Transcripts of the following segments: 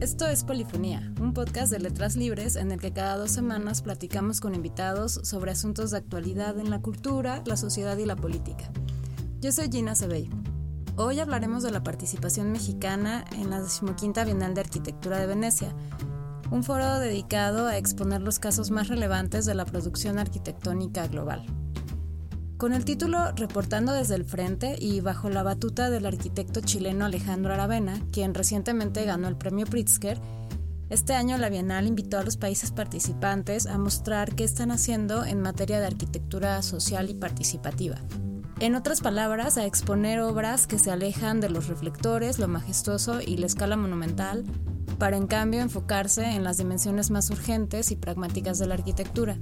Esto es Polifonía, un podcast de letras libres en el que cada dos semanas platicamos con invitados sobre asuntos de actualidad en la cultura, la sociedad y la política. Yo soy Gina Sebey. Hoy hablaremos de la participación mexicana en la decimoquinta Bienal de Arquitectura de Venecia, un foro dedicado a exponer los casos más relevantes de la producción arquitectónica global. Con el título Reportando desde el Frente y bajo la batuta del arquitecto chileno Alejandro Aravena, quien recientemente ganó el premio Pritzker, este año la Bienal invitó a los países participantes a mostrar qué están haciendo en materia de arquitectura social y participativa. En otras palabras, a exponer obras que se alejan de los reflectores, lo majestuoso y la escala monumental, para en cambio enfocarse en las dimensiones más urgentes y pragmáticas de la arquitectura.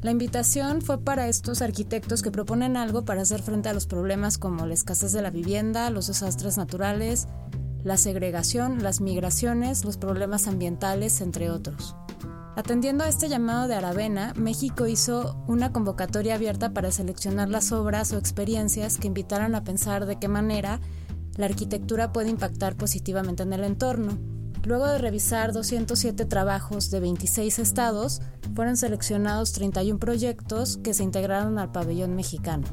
La invitación fue para estos arquitectos que proponen algo para hacer frente a los problemas como la escasez de la vivienda, los desastres naturales, la segregación, las migraciones, los problemas ambientales, entre otros. Atendiendo a este llamado de Aravena, México hizo una convocatoria abierta para seleccionar las obras o experiencias que invitaran a pensar de qué manera la arquitectura puede impactar positivamente en el entorno. Luego de revisar 207 trabajos de 26 estados, fueron seleccionados 31 proyectos que se integraron al pabellón mexicano.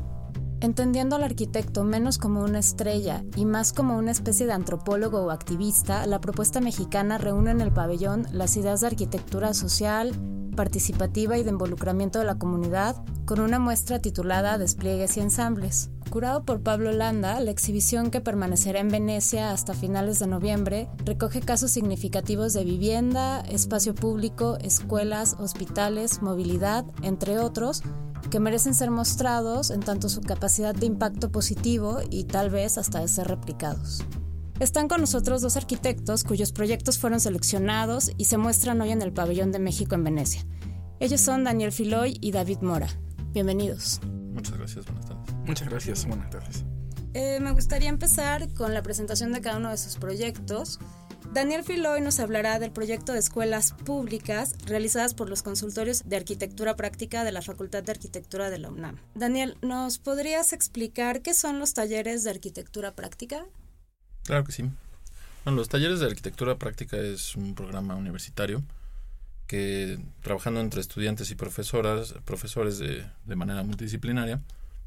Entendiendo al arquitecto menos como una estrella y más como una especie de antropólogo o activista, la propuesta mexicana reúne en el pabellón las ideas de arquitectura social, participativa y de involucramiento de la comunidad, con una muestra titulada Despliegues y Ensambles. Curado por Pablo Landa, la exhibición que permanecerá en Venecia hasta finales de noviembre recoge casos significativos de vivienda, espacio público, escuelas, hospitales, movilidad, entre otros, que merecen ser mostrados en tanto su capacidad de impacto positivo y tal vez hasta de ser replicados. Están con nosotros dos arquitectos cuyos proyectos fueron seleccionados y se muestran hoy en el Pabellón de México en Venecia. Ellos son Daniel Filoy y David Mora. Bienvenidos. Muchas gracias, buenas tardes. Muchas gracias, buenas tardes. Eh, me gustaría empezar con la presentación de cada uno de sus proyectos. Daniel Filoy nos hablará del proyecto de escuelas públicas realizadas por los consultorios de arquitectura práctica de la Facultad de Arquitectura de la UNAM. Daniel, ¿nos podrías explicar qué son los talleres de arquitectura práctica? Claro que sí. Bueno, los talleres de arquitectura práctica es un programa universitario que trabajando entre estudiantes y profesoras, profesores de, de manera multidisciplinaria,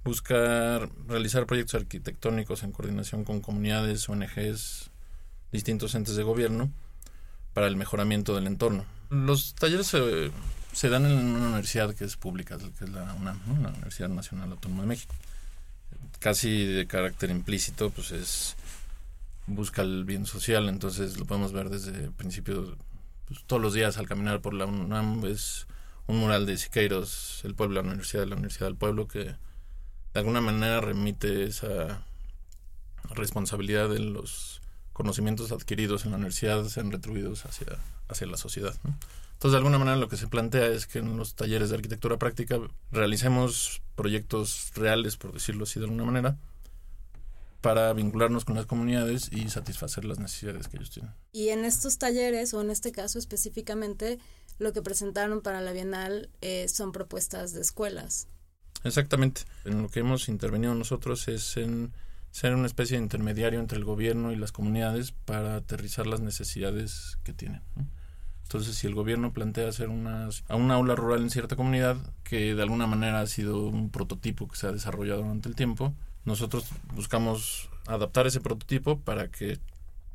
busca realizar proyectos arquitectónicos en coordinación con comunidades, ONGs, distintos entes de gobierno para el mejoramiento del entorno. Los talleres se, se dan en una universidad que es pública, que es la UNAM, la Universidad Nacional Autónoma de México. Casi de carácter implícito, pues es busca el bien social, entonces lo podemos ver desde el principio, pues, todos los días al caminar por la UNAM es un mural de Siqueiros, el pueblo, la universidad, la universidad del pueblo, que de alguna manera remite esa responsabilidad de los conocimientos adquiridos en la universidad sean retribuidos hacia, hacia la sociedad. Entonces, de alguna manera lo que se plantea es que en los talleres de arquitectura práctica realicemos proyectos reales, por decirlo así de alguna manera, para vincularnos con las comunidades y satisfacer las necesidades que ellos tienen. Y en estos talleres, o en este caso específicamente, lo que presentaron para la Bienal eh, son propuestas de escuelas. Exactamente. En lo que hemos intervenido nosotros es en ser una especie de intermediario entre el gobierno y las comunidades para aterrizar las necesidades que tienen. Entonces, si el gobierno plantea hacer unas, a una aula rural en cierta comunidad, que de alguna manera ha sido un prototipo que se ha desarrollado durante el tiempo, nosotros buscamos adaptar ese prototipo para que,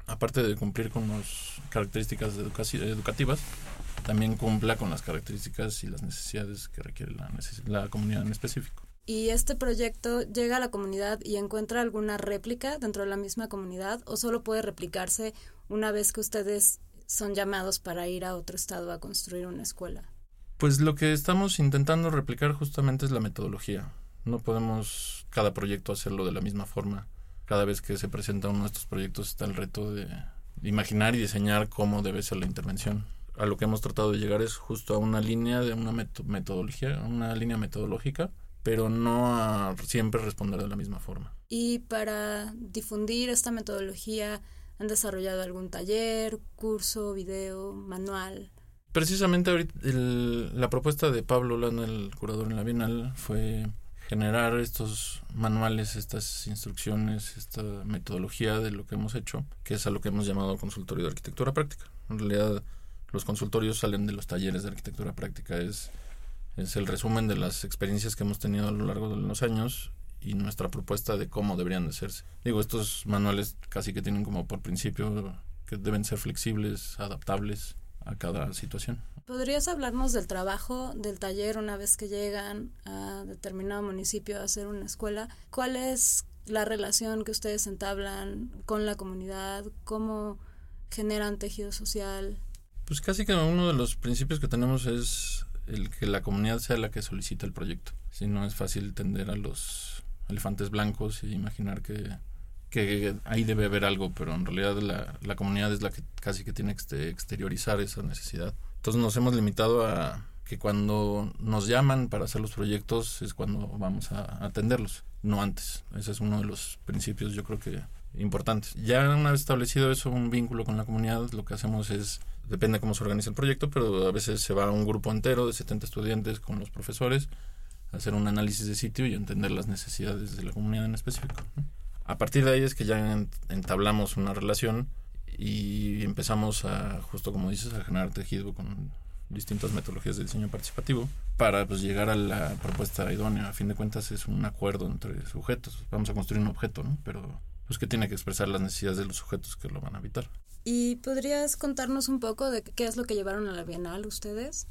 aparte de cumplir con las características educativas, también cumpla con las características y las necesidades que requiere la, la comunidad en específico. ¿Y este proyecto llega a la comunidad y encuentra alguna réplica dentro de la misma comunidad o solo puede replicarse una vez que ustedes son llamados para ir a otro estado a construir una escuela? Pues lo que estamos intentando replicar justamente es la metodología. No podemos cada proyecto hacerlo de la misma forma. Cada vez que se presenta uno de estos proyectos está el reto de imaginar y diseñar cómo debe ser la intervención. A lo que hemos tratado de llegar es justo a una línea de una metodología, una línea metodológica, pero no a siempre responder de la misma forma. Y para difundir esta metodología, ¿han desarrollado algún taller, curso, video, manual? Precisamente ahorita la propuesta de Pablo Lana, el curador en la Bienal, fue generar estos manuales, estas instrucciones, esta metodología de lo que hemos hecho, que es a lo que hemos llamado consultorio de arquitectura práctica. En realidad, los consultorios salen de los talleres de arquitectura práctica, es, es el resumen de las experiencias que hemos tenido a lo largo de los años y nuestra propuesta de cómo deberían de hacerse. Digo, estos manuales casi que tienen como por principio que deben ser flexibles, adaptables a cada situación. ¿Podrías hablarnos del trabajo del taller una vez que llegan a determinado municipio a hacer una escuela? ¿Cuál es la relación que ustedes entablan con la comunidad? ¿Cómo generan tejido social? Pues casi que uno de los principios que tenemos es el que la comunidad sea la que solicita el proyecto. Si no es fácil tender a los elefantes blancos y imaginar que, que ahí debe haber algo, pero en realidad la, la comunidad es la que casi que tiene que exteriorizar esa necesidad. Entonces nos hemos limitado a que cuando nos llaman para hacer los proyectos es cuando vamos a atenderlos, no antes. Ese es uno de los principios yo creo que importantes. Ya una vez establecido eso, un vínculo con la comunidad, lo que hacemos es, depende cómo se organiza el proyecto, pero a veces se va a un grupo entero de 70 estudiantes con los profesores a hacer un análisis de sitio y entender las necesidades de la comunidad en específico. A partir de ahí es que ya entablamos una relación y empezamos a, justo como dices, a generar tejido con distintas metodologías de diseño participativo para pues llegar a la propuesta idónea. A fin de cuentas es un acuerdo entre sujetos. Vamos a construir un objeto, ¿no? Pero pues que tiene que expresar las necesidades de los sujetos que lo van a habitar. ¿Y podrías contarnos un poco de qué es lo que llevaron a la Bienal ustedes?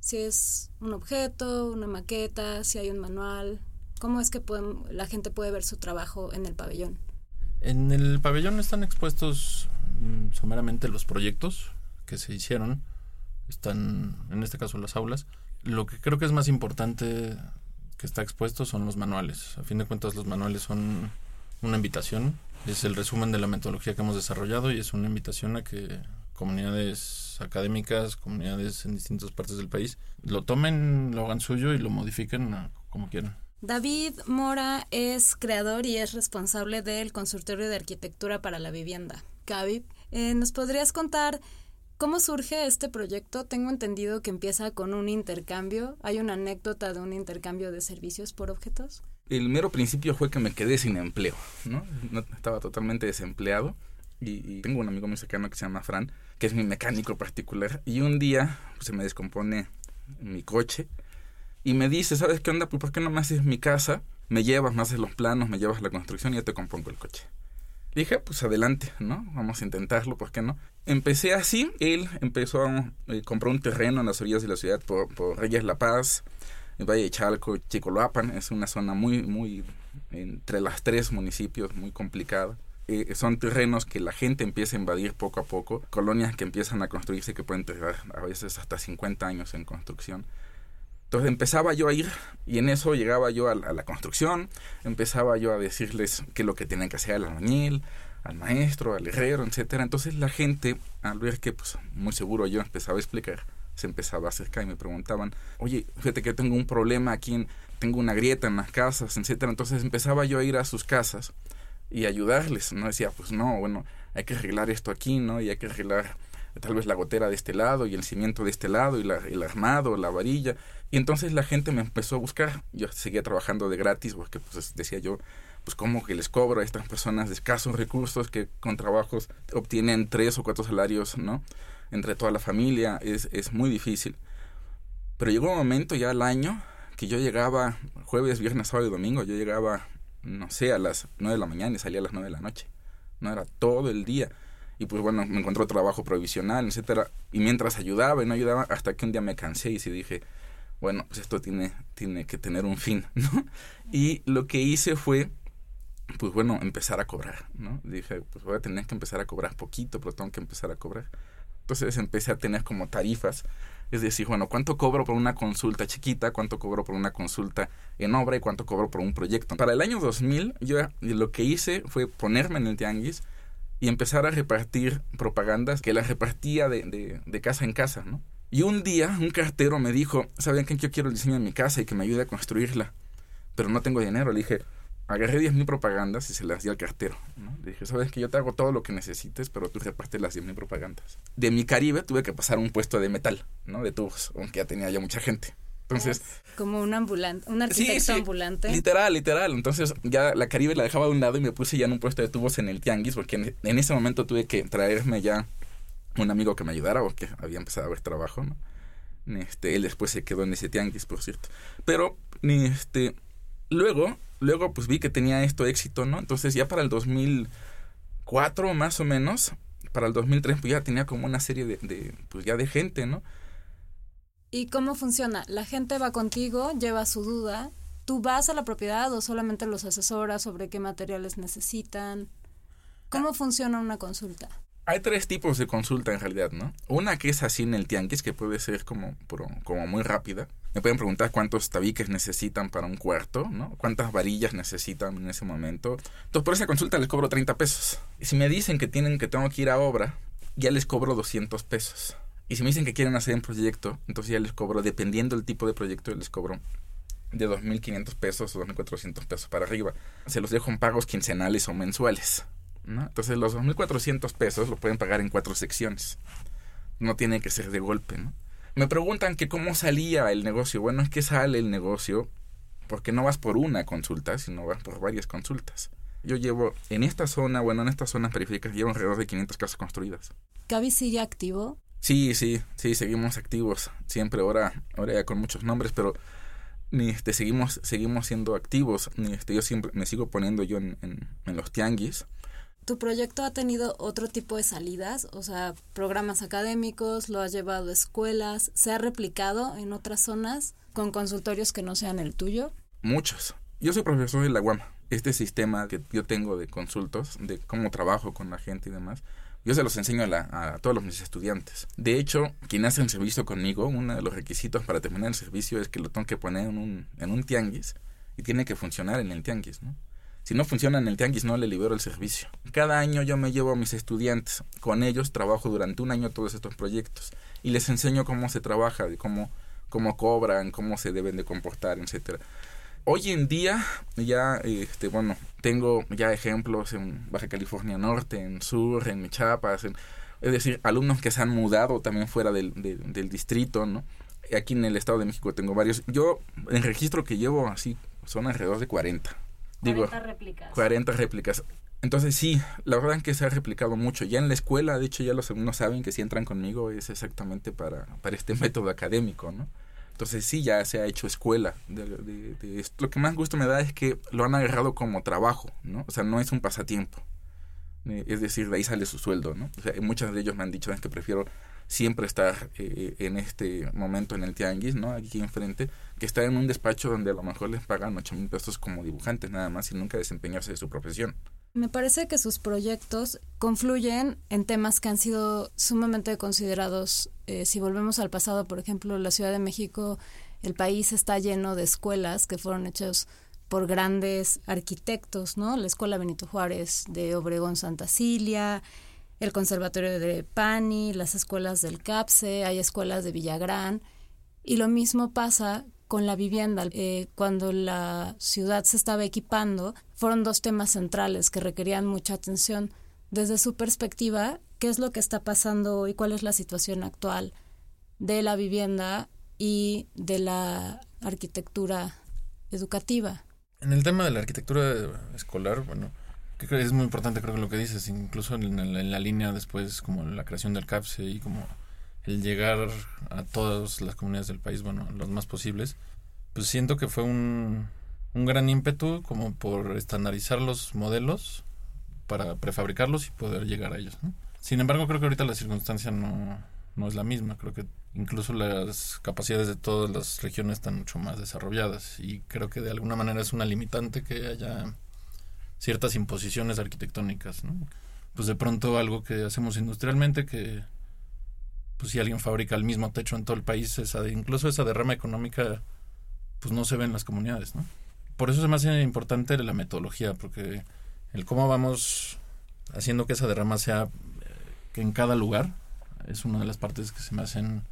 Si es un objeto, una maqueta, si hay un manual, ¿cómo es que la gente puede ver su trabajo en el pabellón? En el pabellón están expuestos mm, someramente los proyectos que se hicieron, están en este caso las aulas. Lo que creo que es más importante que está expuesto son los manuales. A fin de cuentas los manuales son una invitación, es el resumen de la metodología que hemos desarrollado y es una invitación a que comunidades académicas, comunidades en distintas partes del país, lo tomen, lo hagan suyo y lo modifiquen como quieran. David Mora es creador y es responsable del Consultorio de Arquitectura para la Vivienda, CAVIP. Eh, ¿Nos podrías contar cómo surge este proyecto? Tengo entendido que empieza con un intercambio. ¿Hay una anécdota de un intercambio de servicios por objetos? El mero principio fue que me quedé sin empleo, ¿no? estaba totalmente desempleado y, tengo un amigo muy cercano que se llama Fran, que es mi mecánico particular, y un día pues, se me descompone mi coche y me dice, ¿sabes qué onda? Pues, ¿por qué no me haces mi casa? Me llevas, me haces los planos, me llevas la construcción y ya te compongo el coche. dije, pues adelante, ¿no? Vamos a intentarlo, ¿por qué no? Empecé así, él empezó a eh, comprar un terreno en las orillas de la ciudad por Reyes La Paz, Valle de Chalco, Chicoloapan, es una zona muy, muy, entre las tres municipios, muy complicada. Eh, son terrenos que la gente empieza a invadir poco a poco, colonias que empiezan a construirse que pueden tener a veces hasta 50 años en construcción. Entonces empezaba yo a ir y en eso llegaba yo a la, construcción, empezaba yo a decirles qué es lo que tenían que hacer al albañil, al maestro, al herrero, etcétera. Entonces la gente, al ver que pues muy seguro yo empezaba a explicar, se empezaba a acercar y me preguntaban, oye, fíjate que tengo un problema aquí, tengo una grieta en las casas, etcétera. Entonces empezaba yo a ir a sus casas y ayudarles, ¿no? Decía, pues no, bueno, hay que arreglar esto aquí, ¿no? Y hay que arreglar tal vez la gotera de este lado y el cimiento de este lado y la, el armado, la varilla. Y entonces la gente me empezó a buscar. Yo seguía trabajando de gratis porque pues decía yo, pues cómo que les cobro a estas personas de escasos recursos que con trabajos obtienen tres o cuatro salarios, ¿no? Entre toda la familia, es, es muy difícil. Pero llegó un momento ya al año que yo llegaba jueves, viernes, sábado y domingo, yo llegaba, no sé, a las 9 de la mañana y salía a las 9 de la noche. No era todo el día. Y pues bueno, me encontró trabajo provisional, etcétera. Y mientras ayudaba y no ayudaba, hasta que un día me cansé y sí dije, bueno, pues esto tiene, tiene que tener un fin, ¿no? Y lo que hice fue, pues bueno, empezar a cobrar, ¿no? Dije, pues voy a tener que empezar a cobrar poquito, pero tengo que empezar a cobrar. Entonces empecé a tener como tarifas. Es decir, bueno, ¿cuánto cobro por una consulta chiquita? ¿Cuánto cobro por una consulta en obra? ¿Y cuánto cobro por un proyecto? Para el año 2000, yo lo que hice fue ponerme en el tianguis y empezar a repartir propagandas que las repartía de, casa en casa, ¿no? Y un día un cartero me dijo, ¿saben qué? Yo quiero el diseño de mi casa y que me ayude a construirla, pero no tengo dinero. Le dije, agarré 10.000 propagandas y se las di al cartero. ¿no? Le dije, sabes que yo te hago todo lo que necesites, pero tú repartes las 10.000 propagandas. De mi Caribe tuve que pasar un puesto de metal, ¿no? De tubos, aunque ya tenía ya mucha gente. Entonces... Como un ambulante, un arquitecto ambulante. Literal, literal. Entonces ya la Caribe la dejaba de un lado y me puse ya en un puesto de tubos en el Tianguis porque en, en ese momento tuve que traerme ya un amigo que me ayudara porque había empezado a ver trabajo, ¿no? Este, él después se quedó en ese tianguis, por cierto. Pero, este, luego, luego pues vi que tenía esto éxito, ¿no? Entonces ya para el 2004 más o menos, para el 2003 pues ya tenía como una serie de, de pues ya de gente, ¿no? ¿Y cómo funciona? La gente va contigo, lleva su duda, ¿tú vas a la propiedad o solamente los asesoras sobre qué materiales necesitan? ¿Cómo funciona una consulta? Hay tres tipos de consulta en realidad, ¿no? Una que es así en el tianguis, que puede ser como, como muy rápida. Me pueden preguntar cuántos tabiques necesitan para un cuarto, ¿no? Cuántas varillas necesitan en ese momento. Entonces, por esa consulta les cobro 30 pesos. Y si me dicen que tienen que tengo que ir a obra, ya les cobro 200 pesos. Y si me dicen que quieren hacer un proyecto, entonces ya les cobro, dependiendo del tipo de proyecto, les cobro de 2.500 pesos o 2.400 pesos para arriba. Se los dejo en pagos quincenales o mensuales. Entonces los 2.400 pesos lo pueden pagar en cuatro secciones. No tiene que ser de golpe, ¿no? Me preguntan que cómo salía el negocio. Bueno, es que sale el negocio porque no vas por una consulta, sino vas por varias consultas. Yo llevo en esta zona, bueno, en estas zonas periféricas, llevo alrededor de 500 casas construidas. ¿Cavi sigue activo? Sí, sí, sí, seguimos activos. Siempre ahora, ahora ya con muchos nombres, pero este, seguimos, seguimos siendo activos. Este, yo siempre me sigo poniendo yo en, en los tianguis ¿Tu proyecto ha tenido otro tipo de salidas? O sea, programas académicos, lo has llevado a escuelas, ¿se ha replicado en otras zonas con consultorios que no sean el tuyo? Muchos. Yo soy profesor de la UAM. Este sistema que yo tengo de consultos, de cómo trabajo con la gente y demás, yo se los enseño a, a, todos mis estudiantes. De hecho, quien hace el servicio conmigo, uno de los requisitos para terminar el servicio es que lo tengo que poner en un, en un tianguis y tiene que funcionar en el tianguis, ¿no? Si no funciona en el tianguis, no le libero el servicio. Cada año yo me llevo a mis estudiantes. Con ellos trabajo durante un año todos estos proyectos. Y les enseño cómo se trabaja, cómo, cómo cobran, cómo se deben de comportar, etcétera. Hoy en día ya, este, bueno, tengo ya ejemplos en Baja California Norte, en Sur, en Chiapas, es decir, alumnos que se han mudado también fuera del, del distrito, ¿no? Aquí en el Estado de México tengo varios. Yo, en registro que llevo así, son alrededor de 40 Digo, 40 réplicas. 40 réplicas. Entonces sí, la verdad es que se ha replicado mucho. Ya en la escuela, de hecho ya los alumnos saben que si entran conmigo es exactamente para, para este método académico, ¿no? Entonces sí, ya se ha hecho escuela. De, de, Lo que más gusto me da es que lo han agarrado como trabajo, ¿no? O sea, no es un pasatiempo. Eh, es decir, de ahí sale su sueldo, ¿no? O sea, muchos de ellos me han dicho es que prefiero siempre estar eh, en este momento en el tianguis, ¿no? Aquí enfrente, que estar en un despacho donde a lo mejor les pagan ocho mil pesos como dibujantes nada más y nunca desempeñarse de su profesión. Me parece que sus proyectos confluyen en temas que han sido sumamente considerados. Eh, si volvemos al pasado, por ejemplo, la Ciudad de México, el país está lleno de escuelas que fueron hechas por grandes arquitectos, ¿no? La Escuela Benito Juárez de Obregón Santa Cilia, el Conservatorio de Pani, las escuelas del CAPSE, hay escuelas de Villagrán. Y lo mismo pasa con la vivienda. Eh, cuando la ciudad se estaba equipando, fueron dos temas centrales que requerían mucha atención. Desde su perspectiva, ¿qué es lo que está pasando y cuál es la situación actual de la vivienda y de la arquitectura educativa? En el tema de la arquitectura escolar, bueno, es muy importante creo que lo que dices, incluso en la, línea después como la creación del CAPSE y como el llegar a todas las comunidades del país, bueno, los más posibles, pues siento que fue un, un gran ímpetu como por estandarizar los modelos para prefabricarlos y poder llegar a ellos. Sin embargo, creo que ahorita la circunstancia no, no es la misma. Creo que incluso las capacidades de todas las regiones están mucho más desarrolladas y creo que de alguna manera es una limitante que haya ciertas imposiciones arquitectónicas, ¿no? Pues de pronto algo que hacemos industrialmente que pues si alguien fabrica el mismo techo en todo el país, esa incluso esa derrama económica pues no se ve en las comunidades, ¿no? Por eso se me hace importante la metodología, porque el cómo vamos haciendo que esa derrama sea que en cada lugar es una de las partes que se me hacen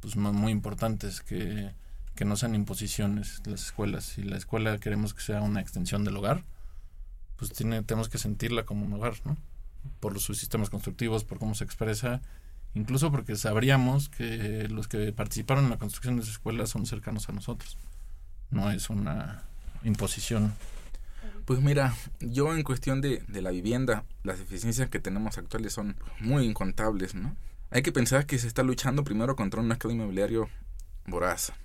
pues muy importantes que, que no sean imposiciones las escuelas. Si la escuela queremos que sea una extensión del hogar, pues tiene, tenemos que sentirla como un hogar, ¿no? Por sus sistemas constructivos, por cómo se expresa incluso porque sabríamos que los que participaron en la construcción de esa escuela son cercanos a nosotros. No es una imposición. Pues mira, yo en cuestión de, de la vivienda, las deficiencias que tenemos actuales son muy incontables, ¿no? Hay que pensar que se está luchando primero contra un mercado inmobiliario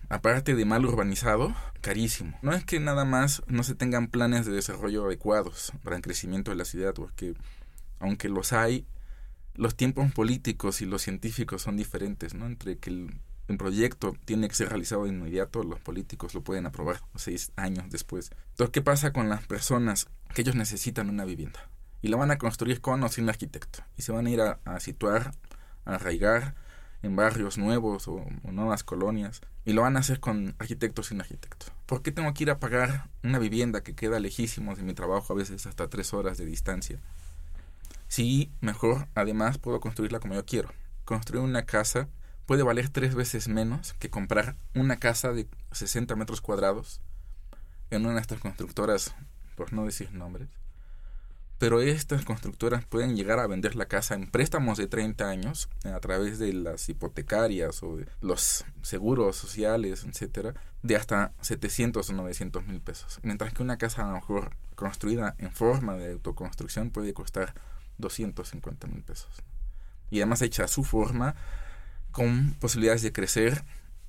Aparte de mal urbanizado, carísimo. No es que nada más no se tengan planes de desarrollo adecuados para el crecimiento de la ciudad, porque aunque los hay, los tiempos políticos y los científicos son diferentes, ¿no? Entre que el, proyecto tiene que ser realizado de inmediato, los políticos lo pueden aprobar seis años después. Entonces, ¿qué pasa con las personas que ellos necesitan una vivienda? Y la van a construir con o sin arquitecto. Y se van a ir a situar, a arraigar en barrios nuevos o, nuevas colonias y lo van a hacer con arquitectos sin arquitecto. ¿Por qué tengo que ir a pagar una vivienda que queda lejísimo de mi trabajo, a veces hasta tres horas de distancia? Si mejor, además, puedo construirla como yo quiero. Construir una casa puede valer tres veces menos que comprar una casa de 60 metros cuadrados en una de estas constructoras, por no decir nombres, pero estas constructoras pueden llegar a vender la casa en préstamos de 30 años eh, a través de las hipotecarias o de los seguros sociales, etcétera, de hasta 700 o 900 mil pesos. Mientras que una casa a lo mejor construida en forma de autoconstrucción puede costar 250 mil pesos. Y además hecha a su forma, con posibilidades de crecer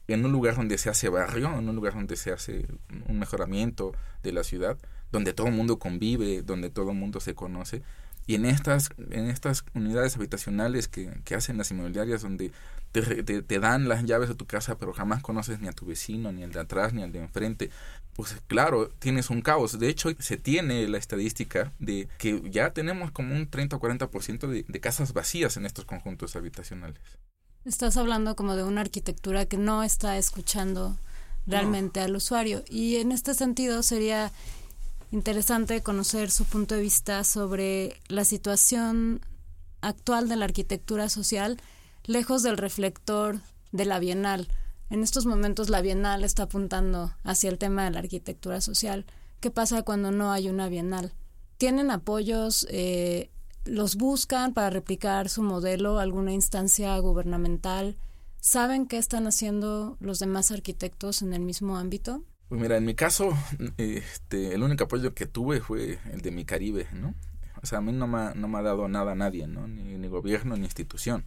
en un lugar donde se hace barrio, en un lugar donde se hace un mejoramiento de la ciudad, donde todo el mundo convive, donde todo el mundo se conoce. Y en estas, en estas unidades habitacionales que, que hacen las inmobiliarias, donde te, te, dan las llaves de tu casa, pero jamás conoces ni a tu vecino, ni al de atrás, ni al de enfrente, pues claro, tienes un caos. De hecho, se tiene la estadística de que ya tenemos como un 30 o 40% de, de casas vacías en estos conjuntos habitacionales. Estás hablando como de una arquitectura que no está escuchando realmente al usuario. Y en este sentido sería interesante conocer su punto de vista sobre la situación actual de la arquitectura social lejos del reflector de la Bienal. En estos momentos la Bienal está apuntando hacia el tema de la arquitectura social. ¿Qué pasa cuando no hay una Bienal? ¿Tienen apoyos? Eh, ¿Los buscan para replicar su modelo alguna instancia gubernamental? ¿Saben qué están haciendo los demás arquitectos en el mismo ámbito? Pues mira, en mi caso, este, el único apoyo que tuve fue el de mi Caribe, ¿no? O sea, a mí no me, no me ha dado nada a nadie, ¿no? Ni, ni gobierno ni institución.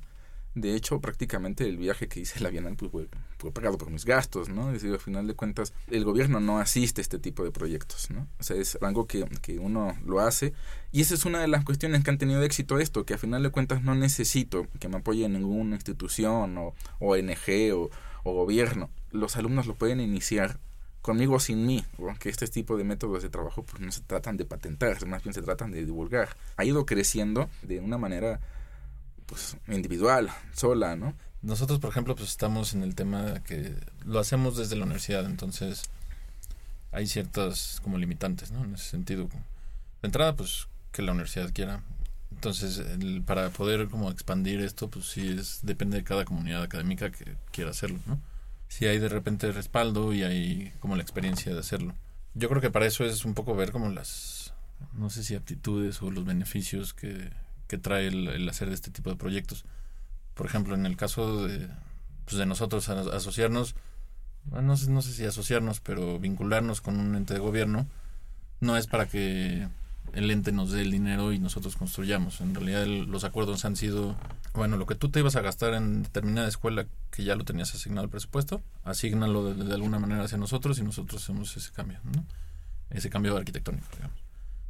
De hecho, prácticamente el viaje que hice a la Bienal fue, pagado por mis gastos, ¿no? Es decir, al final de cuentas, el gobierno no asiste a este tipo de proyectos, ¿no? O sea, es algo que, que uno lo hace. Y esa es una de las cuestiones que han tenido éxito esto, que al final de cuentas no necesito que me apoye ninguna institución o ONG o, o gobierno. Los alumnos lo pueden iniciar conmigo o sin mí, porque este tipo de métodos de trabajo pues no se tratan de patentar, más bien se tratan de divulgar. Ha ido creciendo de una manera pues individual, sola, ¿no? Nosotros, por ejemplo, pues estamos en el tema que lo hacemos desde la universidad, entonces hay ciertas como limitantes, ¿no? En ese sentido. De entrada, pues que la universidad quiera. Entonces, para poder como expandir esto, pues sí es depende de cada comunidad académica que quiera hacerlo, ¿no? Si hay de repente respaldo y hay como la experiencia de hacerlo. Yo creo que para eso es un poco ver como las, no sé si aptitudes o los beneficios que, que trae el, hacer de este tipo de proyectos. Por ejemplo, en el caso de, pues de nosotros asociarnos, no sé, no sé si asociarnos, pero vincularnos con un ente de gobierno, no es para que el ente nos dé el dinero y nosotros construyamos. En realidad los acuerdos han sido, bueno, lo que tú te ibas a gastar en determinada escuela que ya lo tenías asignado al presupuesto, asignalo de, alguna manera hacia nosotros y nosotros hacemos ese cambio, ¿no? Ese cambio arquitectónico, digamos.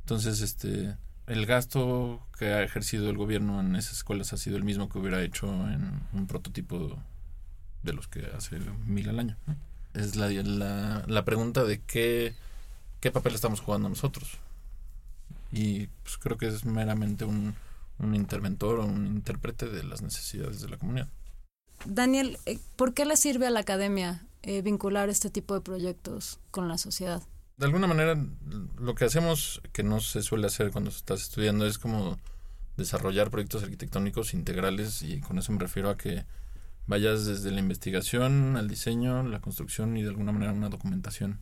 Entonces, este, el gasto que ha ejercido el gobierno en esas escuelas ha sido el mismo que hubiera hecho en un prototipo de los que hace mil al año. Es la, la, la pregunta de qué, qué papel estamos jugando nosotros y pues creo que es meramente un, un interventor o un intérprete de las necesidades de la comunidad. Daniel, eh, ¿por qué le sirve a la academia eh, vincular este tipo de proyectos con la sociedad? De alguna manera, lo que hacemos, que no se suele hacer cuando estás estudiando, es como desarrollar proyectos arquitectónicos integrales y con eso me refiero a que vayas desde la investigación al diseño, la construcción y de alguna manera una documentación.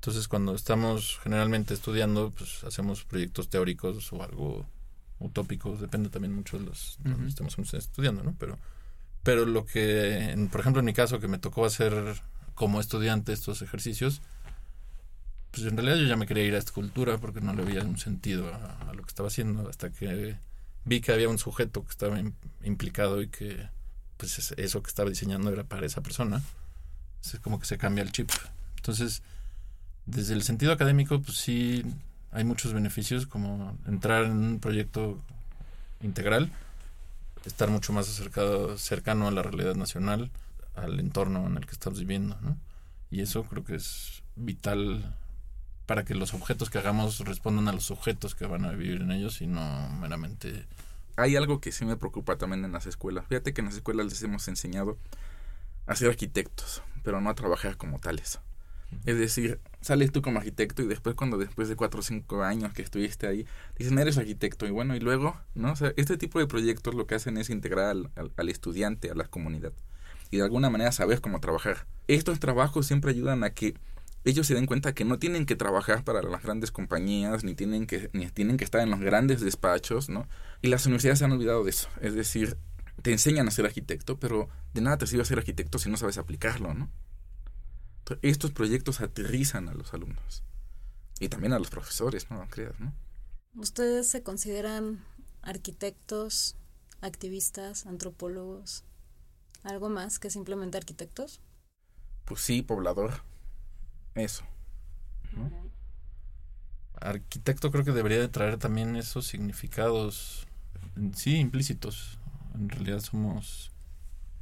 Entonces, cuando estamos generalmente estudiando, pues hacemos proyectos teóricos o algo utópico, depende también mucho de los, de los temas que estamos estudiando, ¿no? Pero, pero lo que, en- por ejemplo, en mi caso, que me tocó hacer como estudiante estos ejercicios, pues en realidad yo ya me quería ir a escultura porque no le veía un sentido a, a lo que estaba haciendo hasta que vi que había un sujeto que estaba im- implicado y que pues es- eso que estaba diseñando era para esa persona. Es como que se cambia el chip. Entonces, desde el sentido académico, pues sí hay muchos beneficios como entrar en un proyecto integral, estar mucho más acercado, cercano a la realidad nacional, al entorno en el que estamos viviendo, ¿no? Y eso creo que es vital para que los objetos que hagamos respondan a los objetos que van a vivir en ellos y no meramente Hay algo que sí me preocupa también en las escuelas. Fíjate que en las escuelas les hemos enseñado a ser arquitectos, pero no a trabajar como tales. Es decir, sales tú como arquitecto y después cuando después de cuatro o cinco años que estuviste ahí, dicen, eres arquitecto. Y bueno, y luego, ¿no? O sea, este tipo de proyectos lo que hacen es integrar al, al- estudiante, a la comunidad. Y de alguna manera saber cómo trabajar. Estos trabajos siempre ayudan a que ellos se den cuenta que no tienen que trabajar para las grandes compañías, ni tienen que, ni tienen que estar en los grandes despachos, ¿no? Y las universidades se han olvidado de eso. Es decir, te enseñan a ser arquitecto, pero de nada te sirve ser arquitecto si no sabes aplicarlo, ¿no? Estos proyectos aterrizan a los alumnos. Y también a los profesores, no creas, ¿no? ¿Ustedes se consideran arquitectos, activistas, antropólogos? ¿Algo más que simplemente arquitectos? Pues sí, poblador. Eso. arquitecto creo que debería de traer también esos significados, sí, implícitos. En realidad somos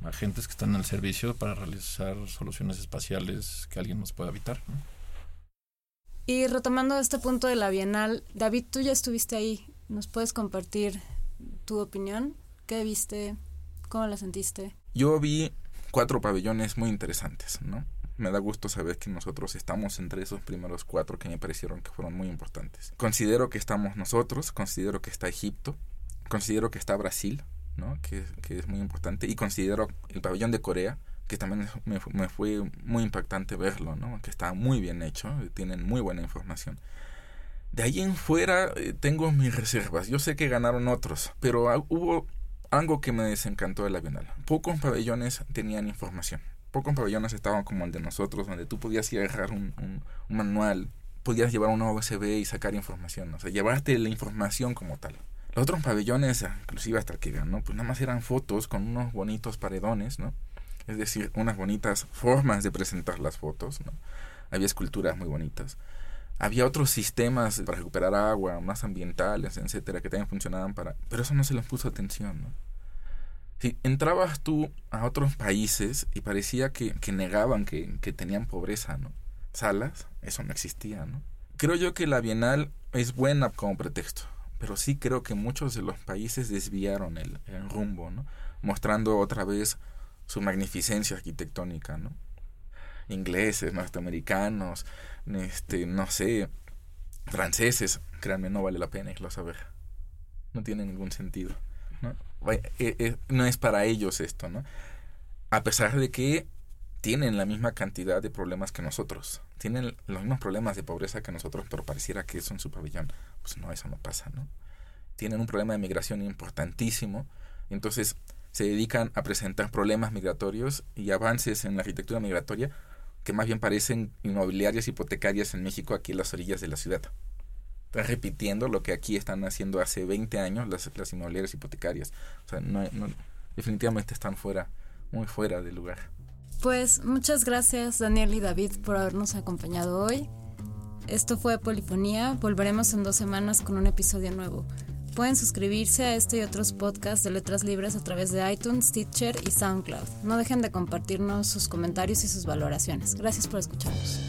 agentes que están al servicio para realizar soluciones espaciales que alguien nos pueda habitar. ¿no? Y retomando este punto de la Bienal, David, tú ya estuviste ahí. ¿Nos puedes compartir tu opinión? ¿Qué viste? ¿Cómo la sentiste? Yo vi cuatro pabellones muy interesantes, ¿no? Me da gusto saber que nosotros estamos entre esos primeros cuatro que me parecieron que fueron muy importantes. Considero que estamos nosotros, considero que está Egipto, considero que está Brasil, ¿no? Que, que es muy importante, y considero el pabellón de Corea, que también me, me fue muy impactante verlo, ¿no? Que está muy bien hecho, tienen muy buena información. De ahí en fuera eh, tengo mis reservas. Yo sé que ganaron otros, pero hubo algo que me desencantó de la Bienal. Pocos pabellones tenían información. Pocos pabellones estaban como el de nosotros, donde tú podías ir a agarrar un, un- un manual, podías llevar una USB y sacar información, o sea, llevarte la información como tal. Los otros pabellones, ah, inclusive hasta que ganó, pues nada más eran fotos con unos bonitos paredones, ¿no? Es decir, unas bonitas formas de presentar las fotos, ¿no? Había esculturas muy bonitas. Había otros sistemas para recuperar agua, más ambientales, etcétera, que también funcionaban para... Pero eso no se les puso atención, ¿no? Si entrabas tú a otros países y parecía que, que negaban que, que tenían pobreza, ¿no? Salas, eso no existía, ¿no? Creo yo que la Bienal es buena como pretexto, pero sí creo que muchos de los países desviaron el, rumbo, ¿no? Mostrando otra vez su magnificencia arquitectónica, ¿no? Ingleses, norteamericanos, este, no sé, franceses, créanme, no vale la pena irlos a ver. No tiene ningún sentido, ¿no? Eh, eh, no es para ellos esto, ¿no? A pesar de que tienen la misma cantidad de problemas que nosotros, tienen los mismos problemas de pobreza que nosotros, pero pareciera que eso en su pabellón, pues no, eso no pasa, ¿no? Tienen un problema de migración importantísimo, entonces se dedican a presentar problemas migratorios y avances en la arquitectura migratoria que más bien parecen inmobiliarias hipotecarias en México, aquí en las orillas de la ciudad. Están repitiendo lo que aquí están haciendo hace 20 años las, inmobiliarias hipotecarias. O sea, no, no- definitivamente están fuera, muy fuera de lugar. Pues muchas gracias Daniel y David por habernos acompañado hoy. Esto fue Polifonía, volveremos en dos semanas con un episodio nuevo. Pueden suscribirse a este y otros podcasts de Letras Libres a través de iTunes, Stitcher y SoundCloud. No dejen de compartirnos sus comentarios y sus valoraciones. Gracias por escucharnos.